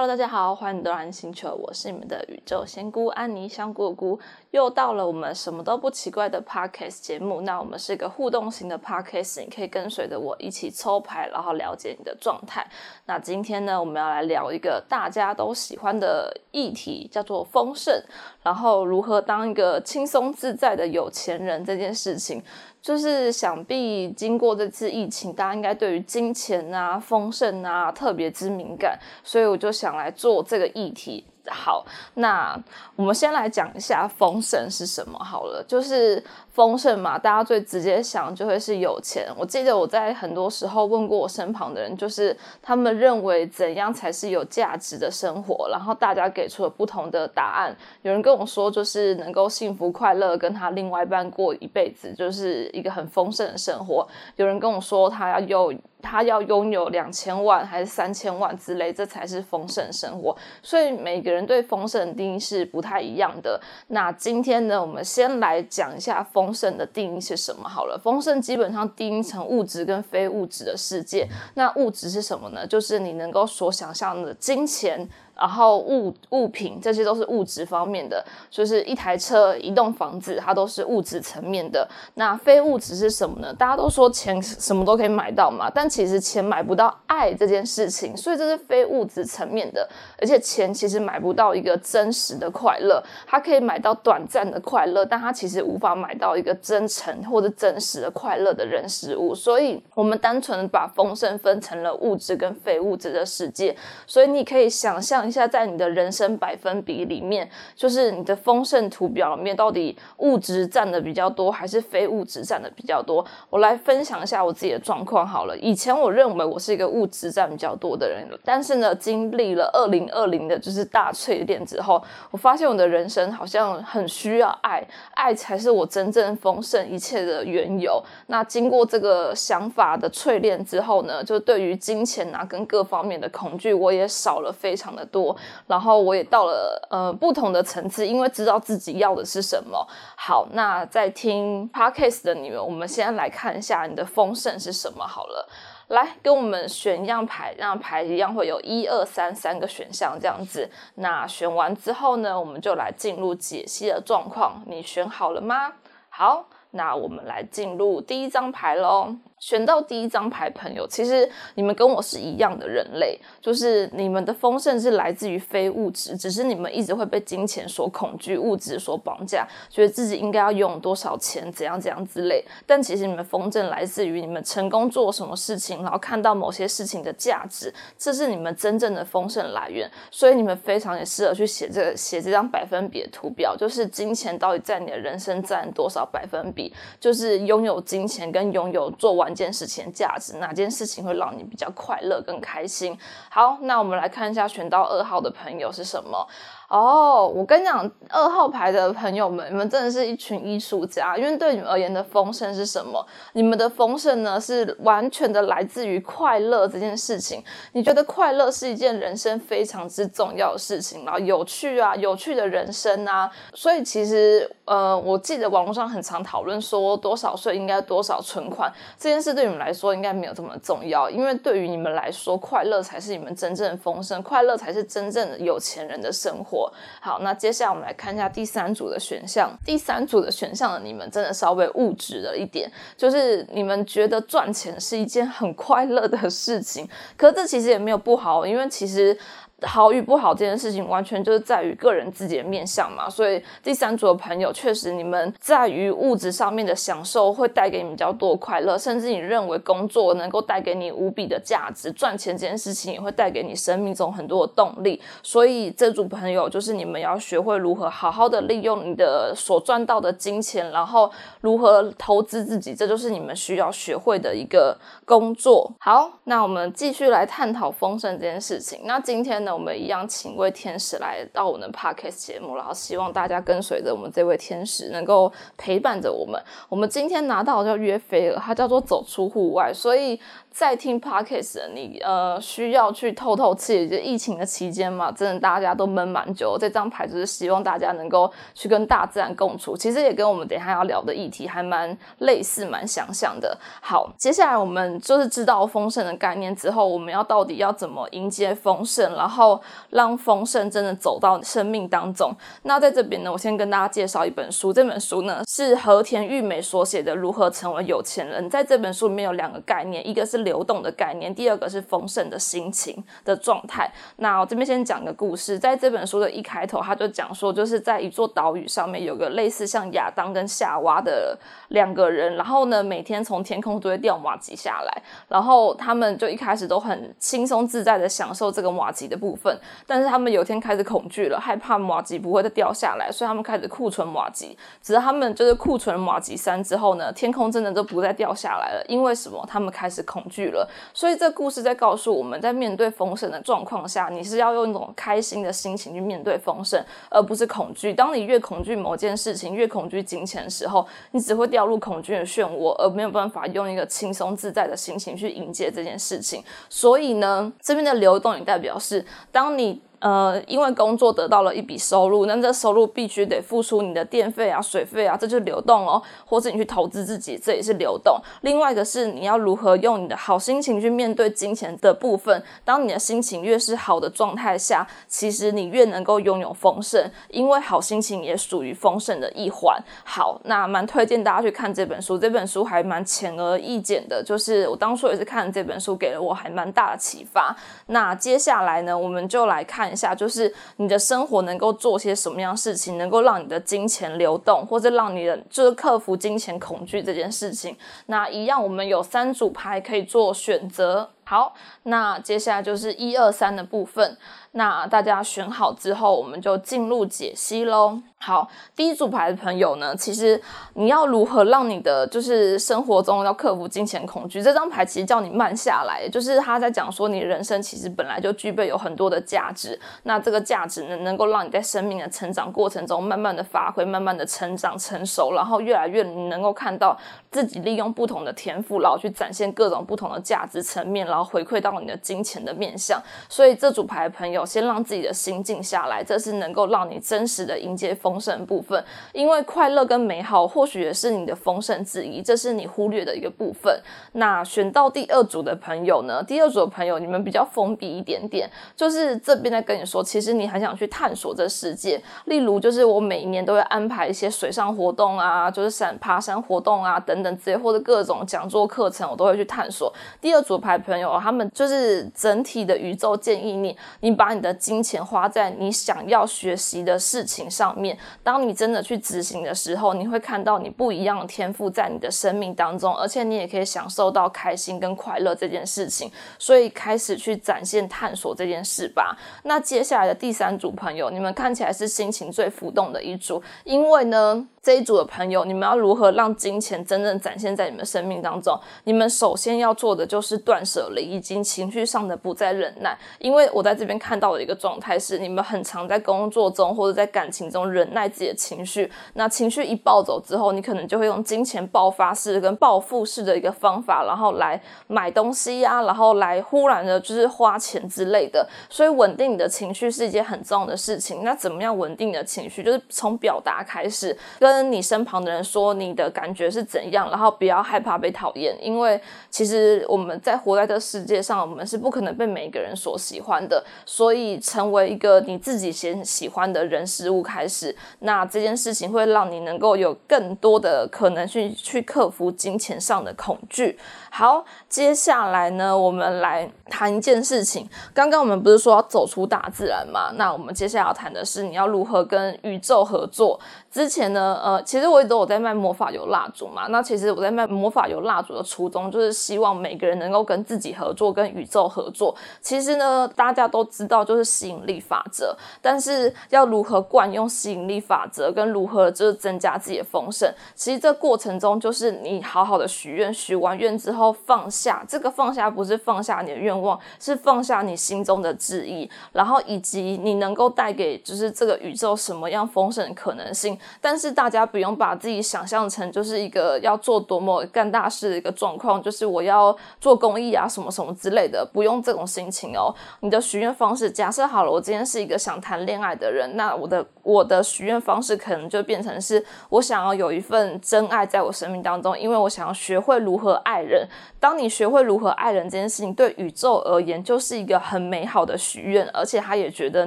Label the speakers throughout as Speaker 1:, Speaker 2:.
Speaker 1: Hello，大家好，欢迎来到星球，我是你们的宇宙仙姑安妮香菇菇。又到了我们什么都不奇怪的 podcast 节目，那我们是一个互动型的 podcast，你可以跟随着我一起抽牌，然后了解你的状态。那今天呢，我们要来聊一个大家都喜欢的议题，叫做丰盛，然后如何当一个轻松自在的有钱人这件事情。就是想必经过这次疫情，大家应该对于金钱啊、丰盛啊特别之敏感，所以我就想来做这个议题。好，那我们先来讲一下丰盛是什么好了，就是。丰盛嘛，大家最直接想就会是有钱。我记得我在很多时候问过我身旁的人，就是他们认为怎样才是有价值的生活，然后大家给出了不同的答案。有人跟我说，就是能够幸福快乐，跟他另外一半过一辈子，就是一个很丰盛的生活。有人跟我说，他要有他要拥有两千万还是三千万之类，这才是丰盛生活。所以每个人对丰盛的定义是不太一样的。那今天呢，我们先来讲一下丰。盛的定义是什么？好了，丰盛基本上定义成物质跟非物质的世界。那物质是什么呢？就是你能够所想象的金钱。然后物物品这些都是物质方面的，就是一台车、一栋房子，它都是物质层面的。那非物质是什么呢？大家都说钱什么都可以买到嘛，但其实钱买不到爱这件事情，所以这是非物质层面的。而且钱其实买不到一个真实的快乐，它可以买到短暂的快乐，但它其实无法买到一个真诚或者真实的快乐的人事物。所以，我们单纯把丰盛分成了物质跟非物质的世界。所以，你可以想象。一下，在你的人生百分比里面，就是你的丰盛图表里面，到底物质占的比较多，还是非物质占的比较多？我来分享一下我自己的状况好了。以前我认为我是一个物质占比较多的人，但是呢，经历了二零二零的就是大淬炼之后，我发现我的人生好像很需要爱，爱才是我真正丰盛一切的缘由。那经过这个想法的淬炼之后呢，就对于金钱啊跟各方面的恐惧，我也少了非常的多。然后我也到了呃不同的层次，因为知道自己要的是什么。好，那在听 podcast 的你们，我们先来看一下你的丰盛是什么好了。来跟我们选一样牌，这样牌一样会有一二三三个选项这样子。那选完之后呢，我们就来进入解析的状况。你选好了吗？好，那我们来进入第一张牌喽。选到第一张牌，朋友，其实你们跟我是一样的人类，就是你们的丰盛是来自于非物质，只是你们一直会被金钱所恐惧、物质所绑架，觉得自己应该要拥有多少钱，怎样怎样之类。但其实你们丰盛来自于你们成功做什么事情，然后看到某些事情的价值，这是你们真正的丰盛来源。所以你们非常也适合去写这个写这张百分比的图表，就是金钱到底在你的人生占多少百分比，就是拥有金钱跟拥有做完。一件事情价值，哪件事情会让你比较快乐、更开心？好，那我们来看一下选到二号的朋友是什么。哦，我跟你讲，二号牌的朋友们，你们真的是一群艺术家。因为对你们而言的丰盛是什么？你们的丰盛呢，是完全的来自于快乐这件事情。你觉得快乐是一件人生非常之重要的事情，然后有趣啊，有趣的人生啊。所以其实，呃，我记得网络上很常讨论说，多少岁应该多少存款这件事，对你们来说应该没有这么重要。因为对于你们来说，快乐才是你们真正的丰盛，快乐才是真正的有钱人的生活。好，那接下来我们来看一下第三组的选项。第三组的选项呢，你们真的稍微物质了一点，就是你们觉得赚钱是一件很快乐的事情，可这其实也没有不好，因为其实。好与不好这件事情，完全就是在于个人自己的面相嘛。所以第三组的朋友，确实你们在于物质上面的享受会带给你比较多快乐，甚至你认为工作能够带给你无比的价值，赚钱这件事情也会带给你生命中很多的动力。所以这组朋友就是你们要学会如何好好的利用你的所赚到的金钱，然后如何投资自己，这就是你们需要学会的一个工作。好，那我们继续来探讨丰盛这件事情。那今天呢？我们一样请一位天使来到我们的 podcast 节目，然后希望大家跟随着我们这位天使，能够陪伴着我们。我们今天拿到叫约菲尔，它叫做走出户外，所以。在听 podcast 的你，呃，需要去透透气。就疫情的期间嘛，真的大家都闷蛮久。这张牌就是希望大家能够去跟大自然共处。其实也跟我们等一下要聊的议题还蛮类似、蛮相像的。好，接下来我们就是知道丰盛的概念之后，我们要到底要怎么迎接丰盛，然后。后让丰盛真的走到生命当中。那在这边呢，我先跟大家介绍一本书，这本书呢是和田玉美所写的《如何成为有钱人》。在这本书里面有两个概念，一个是流动的概念，第二个是丰盛的心情的状态。那我这边先讲个故事，在这本书的一开头，他就讲说，就是在一座岛屿上面有个类似像亚当跟夏娃的两个人，然后呢，每天从天空都会掉马吉下来，然后他们就一开始都很轻松自在的享受这个马吉的部分，但是他们有天开始恐惧了，害怕马吉不会再掉下来，所以他们开始库存马吉。只是他们就是库存马吉山之后呢，天空真的都不再掉下来了，因为什么？他们开始恐惧了。所以这故事在告诉我们在面对丰盛的状况下，你是要用一种开心的心情去面对丰盛，而不是恐惧。当你越恐惧某件事情，越恐惧金钱的时候，你只会掉入恐惧的漩涡，而没有办法用一个轻松自在的心情去迎接这件事情。所以呢，这边的流动也代表是，当你。呃，因为工作得到了一笔收入，那这收入必须得付出你的电费啊、水费啊，这就是流动哦。或者你去投资自己，这也是流动。另外一个是你要如何用你的好心情去面对金钱的部分。当你的心情越是好的状态下，其实你越能够拥有丰盛，因为好心情也属于丰盛的一环。好，那蛮推荐大家去看这本书，这本书还蛮浅而易简的，就是我当初也是看这本书，给了我还蛮大的启发。那接下来呢，我们就来看。一下，就是你的生活能够做些什么样事情，能够让你的金钱流动，或者让你的就是克服金钱恐惧这件事情。那一样，我们有三组牌可以做选择。好，那接下来就是一二三的部分。那大家选好之后，我们就进入解析喽。好，第一组牌的朋友呢，其实你要如何让你的就是生活中要克服金钱恐惧？这张牌其实叫你慢下来，就是他在讲说，你人生其实本来就具备有很多的价值，那这个价值呢，能够让你在生命的成长过程中慢慢的发挥，慢慢的成长成熟，然后越来越能够看到自己利用不同的天赋，然后去展现各种不同的价值层面，然后回馈到你的金钱的面相。所以这组牌的朋友，先让自己的心静下来，这是能够让你真实的迎接风。丰盛部分，因为快乐跟美好或许也是你的丰盛之一，这是你忽略的一个部分。那选到第二组的朋友呢？第二组的朋友，你们比较封闭一点点，就是这边在跟你说，其实你很想去探索这世界。例如，就是我每一年都会安排一些水上活动啊，就是山爬山活动啊等等之类，或者各种讲座课程，我都会去探索。第二组牌朋友，他们就是整体的宇宙建议你，你把你的金钱花在你想要学习的事情上面。当你真的去执行的时候，你会看到你不一样的天赋在你的生命当中，而且你也可以享受到开心跟快乐这件事情。所以开始去展现探索这件事吧。那接下来的第三组朋友，你们看起来是心情最浮动的一组，因为呢。这一组的朋友，你们要如何让金钱真正展现在你们生命当中？你们首先要做的就是断舍离，以及情绪上的不再忍耐。因为我在这边看到的一个状态是，你们很常在工作中或者在感情中忍耐自己的情绪。那情绪一暴走之后，你可能就会用金钱爆发式跟暴富式的一个方法，然后来买东西呀，然后来忽然的就是花钱之类的。所以稳定你的情绪是一件很重要的事情。那怎么样稳定你的情绪？就是从表达开始。跟你身旁的人说你的感觉是怎样，然后不要害怕被讨厌，因为其实我们在活在这世界上，我们是不可能被每个人所喜欢的。所以成为一个你自己先喜欢的人事物开始，那这件事情会让你能够有更多的可能去去克服金钱上的恐惧。好，接下来呢，我们来谈一件事情。刚刚我们不是说要走出大自然吗？那我们接下来要谈的是你要如何跟宇宙合作。之前呢，呃，其实我一直有在卖魔法油蜡烛嘛。那其实我在卖魔法油蜡烛的初衷，就是希望每个人能够跟自己合作，跟宇宙合作。其实呢，大家都知道就是吸引力法则，但是要如何惯用吸引力法则，跟如何就是增加自己的丰盛，其实这过程中就是你好好的许愿，许完愿之后后放下。这个放下不是放下你的愿望，是放下你心中的质疑，然后以及你能够带给就是这个宇宙什么样丰盛的可能性。但是大家不用把自己想象成就是一个要做多么干大事的一个状况，就是我要做公益啊什么什么之类的，不用这种心情哦。你的许愿方式，假设好了，我今天是一个想谈恋爱的人，那我的我的许愿方式可能就变成是我想要有一份真爱在我生命当中，因为我想要学会如何爱人。当你学会如何爱人这件事情，对宇宙而言就是一个很美好的许愿，而且他也觉得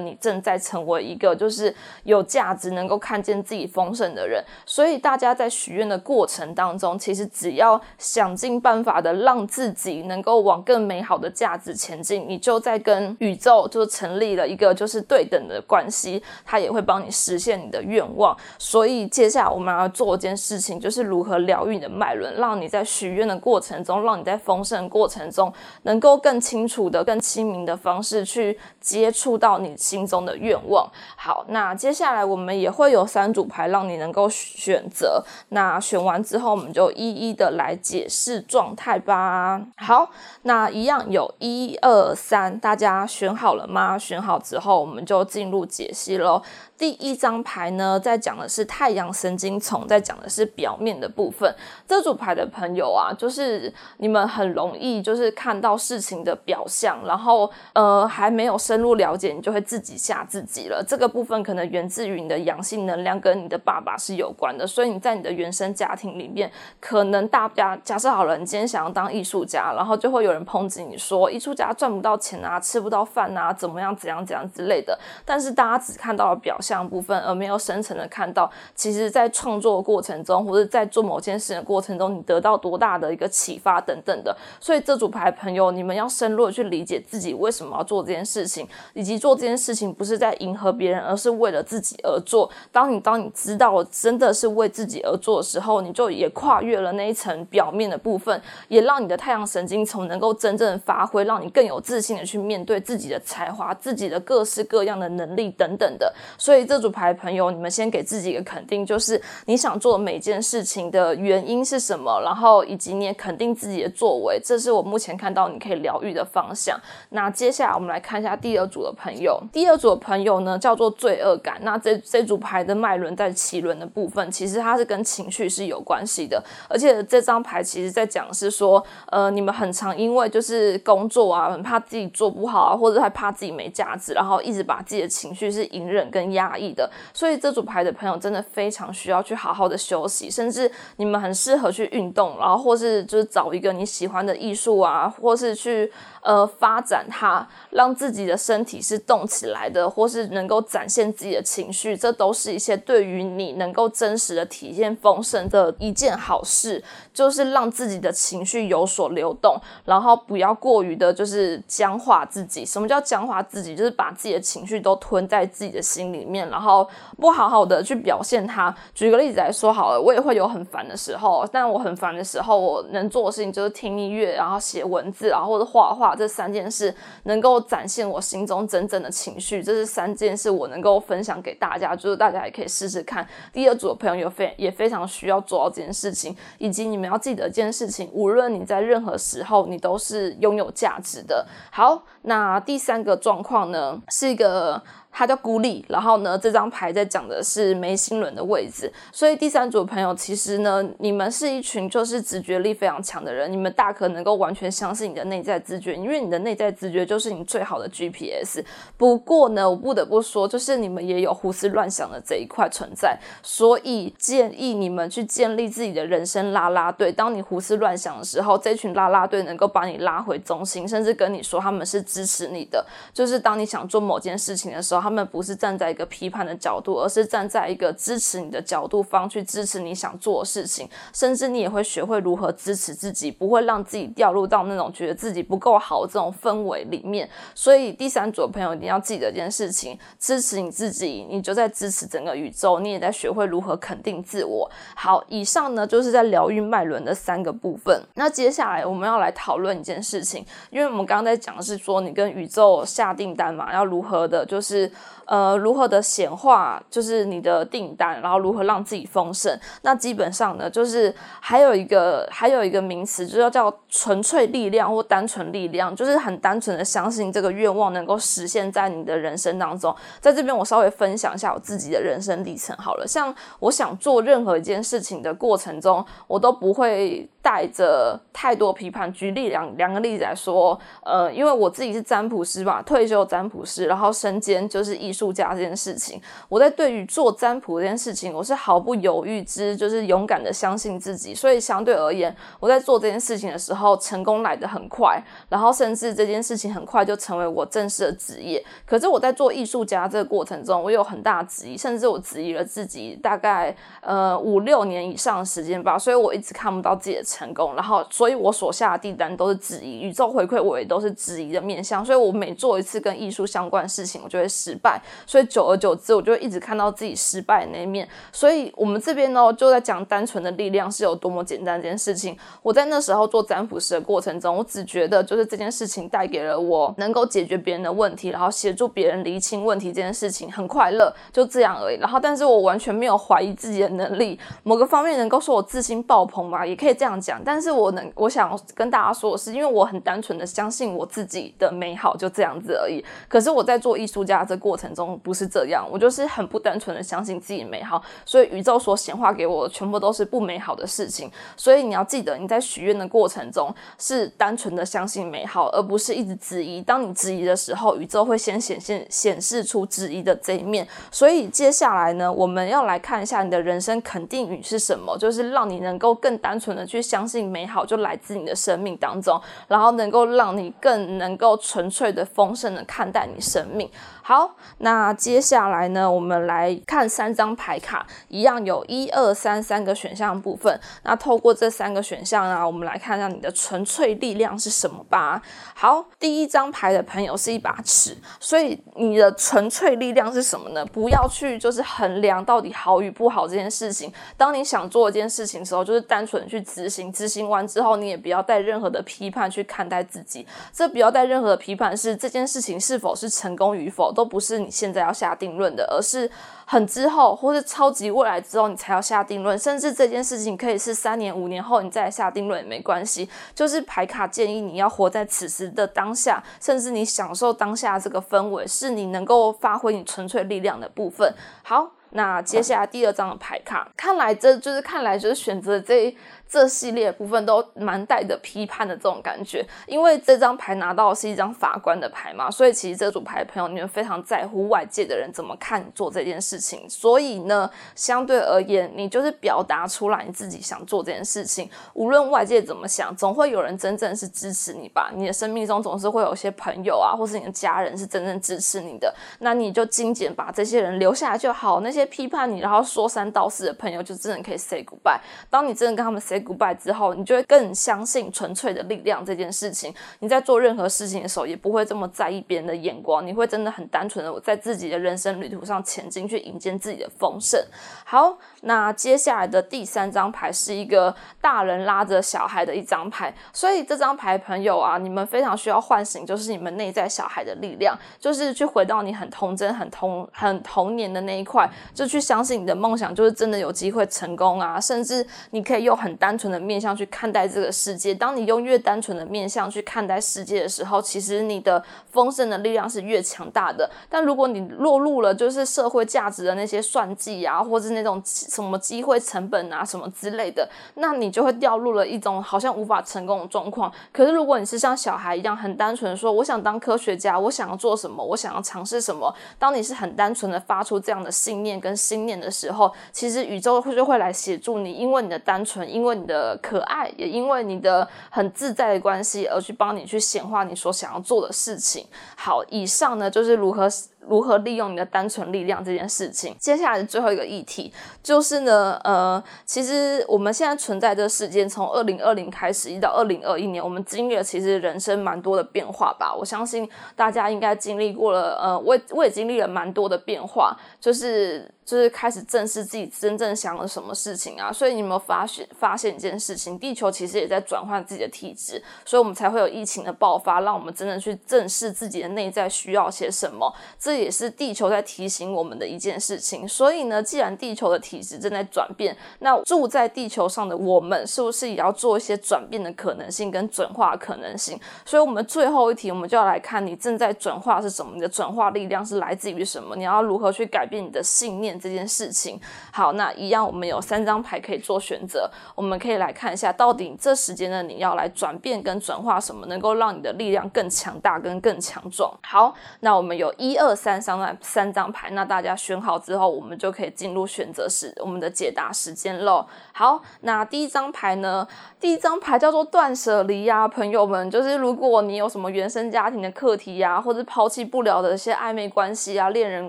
Speaker 1: 你正在成为一个就是有价值、能够看见自己丰盛的人。所以大家在许愿的过程当中，其实只要想尽办法的让自己能够往更美好的价值前进，你就在跟宇宙就成立了一个就是对等的关系，他也会帮你实现你的愿望。所以接下来我们要做一件事情，就是如何疗愈你的脉轮，让你在许愿的过程中，让你在丰盛过程中，能够更清楚的、更亲民的方式去接触到你心中的愿望。好，那接下来我们也会有三组牌让你能够选择。那选完之后，我们就一一的来解释状态吧。好，那一样有一二三，大家选好了吗？选好之后，我们就进入解析喽。第一张牌呢，在讲的是太阳神经丛，在讲的是表面的部分。这组牌的朋友啊，就是你们很容易就是看到事情的表象，然后呃还没有深入了解，你就会自己吓自己了。这个部分可能源自于你的阳性能量跟你的爸爸是有关的，所以你在你的原生家庭里面，可能大家假设好了，你今天想要当艺术家，然后就会有人抨击你说艺术家赚不到钱啊，吃不到饭啊，怎么样怎样怎样之类的。但是大家只看到了表。像部分，而没有深层的看到，其实，在创作过程中，或者在做某件事的过程中，你得到多大的一个启发等等的。所以，这组牌朋友，你们要深入的去理解自己为什么要做这件事情，以及做这件事情不是在迎合别人，而是为了自己而做。当你当你知道真的是为自己而做的时候，你就也跨越了那一层表面的部分，也让你的太阳神经丛能够真正发挥，让你更有自信的去面对自己的才华、自己的各式各样的能力等等的。所以。所以这组牌朋友，你们先给自己一个肯定，就是你想做每件事情的原因是什么，然后以及你也肯定自己的作为，这是我目前看到你可以疗愈的方向。那接下来我们来看一下第二组的朋友，第二组的朋友呢叫做罪恶感。那这这组牌的脉轮在脐轮的部分，其实它是跟情绪是有关系的，而且这张牌其实在讲是说，呃，你们很常因为就是工作啊，很怕自己做不好啊，或者还怕自己没价值，然后一直把自己的情绪是隐忍跟压。大意的，所以这组牌的朋友真的非常需要去好好的休息，甚至你们很适合去运动，然后或是就是找一个你喜欢的艺术啊，或是去。呃，发展它，让自己的身体是动起来的，或是能够展现自己的情绪，这都是一些对于你能够真实的体验丰盛的一件好事。就是让自己的情绪有所流动，然后不要过于的，就是僵化自己。什么叫僵化自己？就是把自己的情绪都吞在自己的心里面，然后不好好的去表现它。举个例子来说好了，我也会有很烦的时候，但我很烦的时候，我能做的事情就是听音乐，然后写文字，然后或者画画。这三件事能够展现我心中真正的情绪，这是三件事我能够分享给大家，就是大家也可以试试看。第二组的朋友非也非常需要做到这件事情，以及你们要记得一件事情，无论你在任何时候，你都是拥有价值的。好，那第三个状况呢，是一个。它叫孤立，然后呢，这张牌在讲的是眉心轮的位置，所以第三组朋友其实呢，你们是一群就是直觉力非常强的人，你们大可能够完全相信你的内在直觉，因为你的内在直觉就是你最好的 GPS。不过呢，我不得不说，就是你们也有胡思乱想的这一块存在，所以建议你们去建立自己的人生拉拉队。当你胡思乱想的时候，这群拉拉队能够把你拉回中心，甚至跟你说他们是支持你的。就是当你想做某件事情的时候。他们不是站在一个批判的角度，而是站在一个支持你的角度方去支持你想做的事情，甚至你也会学会如何支持自己，不会让自己掉入到那种觉得自己不够好这种氛围里面。所以第三组的朋友一定要记得一件事情：支持你自己，你就在支持整个宇宙，你也在学会如何肯定自我。好，以上呢就是在疗愈脉轮的三个部分。那接下来我们要来讨论一件事情，因为我们刚刚在讲的是说你跟宇宙下订单嘛，要如何的，就是。呃如何的显化，就是你的订单，然后如何让自己丰盛。那基本上呢，就是还有一个还有一个名词，就要叫纯粹力量或单纯力量，就是很单纯的相信这个愿望能够实现在你的人生当中。在这边，我稍微分享一下我自己的人生历程好了。像我想做任何一件事情的过程中，我都不会。带着太多批判，举例两两个例子来说，呃，因为我自己是占卜师吧，退休占卜师，然后身兼就是艺术家这件事情，我在对于做占卜这件事情，我是毫不犹豫之，就是勇敢的相信自己，所以相对而言，我在做这件事情的时候，成功来得很快，然后甚至这件事情很快就成为我正式的职业。可是我在做艺术家这个过程中，我有很大的质疑，甚至我质疑了自己大概呃五六年以上的时间吧，所以我一直看不到自己的。成功，然后，所以我所下的订单都是质疑，宇宙回馈我也都是质疑的面向，所以我每做一次跟艺术相关的事情，我就会失败，所以久而久之，我就一直看到自己失败的那一面。所以我们这边呢，就在讲单纯的力量是有多么简单这件事情。我在那时候做占卜师的过程中，我只觉得就是这件事情带给了我能够解决别人的问题，然后协助别人厘清问题这件事情很快乐，就这样而已。然后，但是我完全没有怀疑自己的能力，某个方面能够说我自信爆棚嘛，也可以这样。讲，但是我能，我想跟大家说的是，因为我很单纯的相信我自己的美好，就这样子而已。可是我在做艺术家这过程中不是这样，我就是很不单纯的相信自己美好，所以宇宙所显化给我的全部都是不美好的事情。所以你要记得，你在许愿的过程中是单纯的相信美好，而不是一直质疑。当你质疑的时候，宇宙会先显现显示出质疑的这一面。所以接下来呢，我们要来看一下你的人生肯定语是什么，就是让你能够更单纯的去。相信美好就来自你的生命当中，然后能够让你更能够纯粹的、丰盛的看待你生命。好，那接下来呢，我们来看三张牌卡，一样有一二三三个选项部分。那透过这三个选项啊，我们来看一下你的纯粹力量是什么吧。好，第一张牌的朋友是一把尺，所以你的纯粹力量是什么呢？不要去就是衡量到底好与不好这件事情。当你想做一件事情的时候，就是单纯去执行，执行完之后，你也不要带任何的批判去看待自己。这不要带任何的批判，是这件事情是否是成功与否。都不是你现在要下定论的，而是很之后或是超级未来之后你才要下定论。甚至这件事情可以是三年、五年后你再下定论也没关系。就是牌卡建议你要活在此时的当下，甚至你享受当下这个氛围，是你能够发挥你纯粹力量的部分。好，那接下来第二张的牌卡，看来这就是看来就是选择这。这系列部分都蛮带着批判的这种感觉，因为这张牌拿到的是一张法官的牌嘛，所以其实这组牌的朋友你们非常在乎外界的人怎么看你做这件事情，所以呢，相对而言，你就是表达出来你自己想做这件事情，无论外界怎么想，总会有人真正是支持你吧。你的生命中总是会有些朋友啊，或是你的家人是真正支持你的，那你就精简把这些人留下来就好。那些批判你然后说三道四的朋友，就真的可以 say goodbye。当你真的跟他们 say goodbye 之后，你就会更相信纯粹的力量这件事情。你在做任何事情的时候，也不会这么在意别人的眼光，你会真的很单纯的我在自己的人生旅途上前进，去迎接自己的丰盛。好，那接下来的第三张牌是一个大人拉着小孩的一张牌，所以这张牌朋友啊，你们非常需要唤醒，就是你们内在小孩的力量，就是去回到你很童真、很童、很童年的那一块，就去相信你的梦想，就是真的有机会成功啊，甚至你可以用很单纯的面向去看待这个世界。当你用越单纯的面向去看待世界的时候，其实你的丰盛的力量是越强大的。但如果你落入了就是社会价值的那些算计啊，或是那种什么机会成本啊什么之类的，那你就会掉入了一种好像无法成功的状况。可是如果你是像小孩一样很单纯说，我想当科学家，我想要做什么，我想要尝试什么，当你是很单纯的发出这样的信念跟心念的时候，其实宇宙就会来协助你，因为你的单纯，因为你的。可爱，也因为你的很自在的关系而去帮你去显化你所想要做的事情。好，以上呢就是如何如何利用你的单纯力量这件事情。接下来的最后一个议题就是呢，呃，其实我们现在存在这个世间，从二零二零开始一直到二零二一年，我们经历了其实人生蛮多的变化吧。我相信大家应该经历过了，呃，我我也经历了蛮多的变化，就是。就是开始正视自己真正想了什么事情啊。所以你有没有发现发现一件事情？地球其实也在转换自己的体质，所以我们才会有疫情的爆发，让我们真的去正视自己的内在需要些什么。这这也是地球在提醒我们的一件事情。所以呢，既然地球的体质正在转变，那住在地球上的我们是不是也要做一些转变的可能性跟转化可能性？所以，我们最后一题，我们就要来看你正在转化是什么，你的转化力量是来自于什么？你要如何去改变你的信念这件事情？好，那一样，我们有三张牌可以做选择，我们可以来看一下，到底这时间呢，你要来转变跟转化什么，能够让你的力量更强大跟更强壮？好，那我们有一二三张三张牌，那大家选好之后，我们就可以进入选择时我们的解答时间喽。好，那第一张牌呢？第一张牌叫做断舍离呀，朋友们，就是如果你有什么原生家庭的课题呀，或者抛弃不了的一些暧昧关系啊、恋人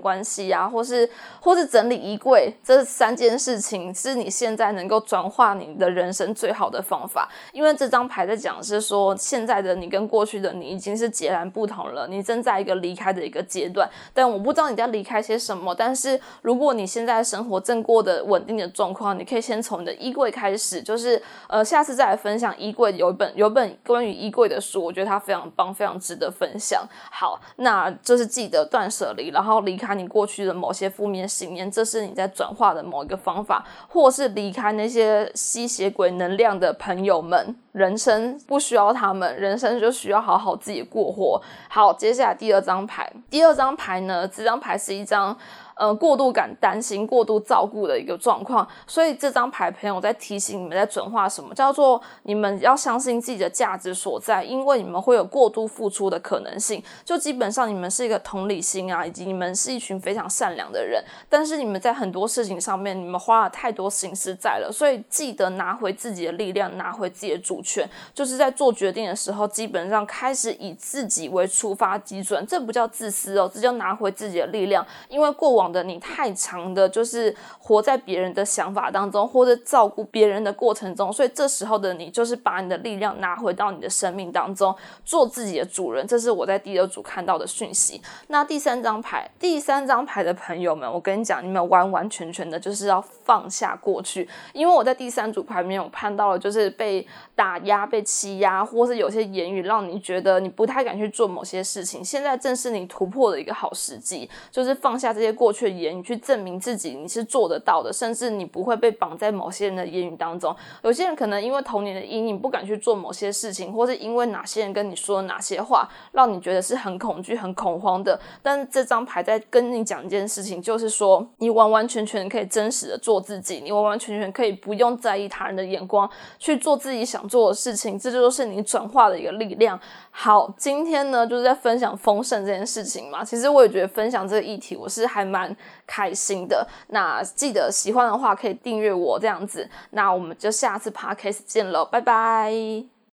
Speaker 1: 关系啊，或是或是整理衣柜，这三件事情是你现在能够转化你的人生最好的方法。因为这张牌在讲是说，现在的你跟过去的你已经是截然不同了，你正在一个离开的一个阶段。但我不知道你在离开些什么，但是如果你现在生活正过的稳定的状况，你可以先从你的衣柜开始，就是呃，下次再来分享衣柜有一本有本关于衣柜的书，我觉得它非常棒，非常值得分享。好，那就是记得断舍离，然后离开你过去的某些负面信念，这是你在转化的某一个方法，或是离开那些吸血鬼能量的朋友们，人生不需要他们，人生就需要好好自己过活。好，接下来第二张牌，第二张牌牌呢，这张牌是一张。呃，过度感担心、过度照顾的一个状况，所以这张牌朋友在提醒你们在转化什么，叫做你们要相信自己的价值所在，因为你们会有过度付出的可能性。就基本上你们是一个同理心啊，以及你们是一群非常善良的人，但是你们在很多事情上面，你们花了太多心思在了，所以记得拿回自己的力量，拿回自己的主权，就是在做决定的时候，基本上开始以自己为出发基准，这不叫自私哦，这叫拿回自己的力量，因为过往。的你太长的，就是活在别人的想法当中，或者照顾别人的过程中，所以这时候的你，就是把你的力量拿回到你的生命当中，做自己的主人。这是我在第二组看到的讯息。那第三张牌，第三张牌的朋友们，我跟你讲，你们完完全全的就是要放下过去，因为我在第三组牌面我看到了，就是被打压、被欺压，或是有些言语让你觉得你不太敢去做某些事情。现在正是你突破的一个好时机，就是放下这些过。去去言语去证明自己，你是做得到的，甚至你不会被绑在某些人的言语当中。有些人可能因为童年的阴影，不敢去做某些事情，或是因为哪些人跟你说哪些话，让你觉得是很恐惧、很恐慌的。但是这张牌在跟你讲一件事情，就是说你完完全全可以真实的做自己，你完完全全可以不用在意他人的眼光，去做自己想做的事情。这就是你转化的一个力量。好，今天呢就是在分享丰盛这件事情嘛。其实我也觉得分享这个议题，我是还蛮开心的。那记得喜欢的话可以订阅我这样子。那我们就下次 podcast 见了，拜拜。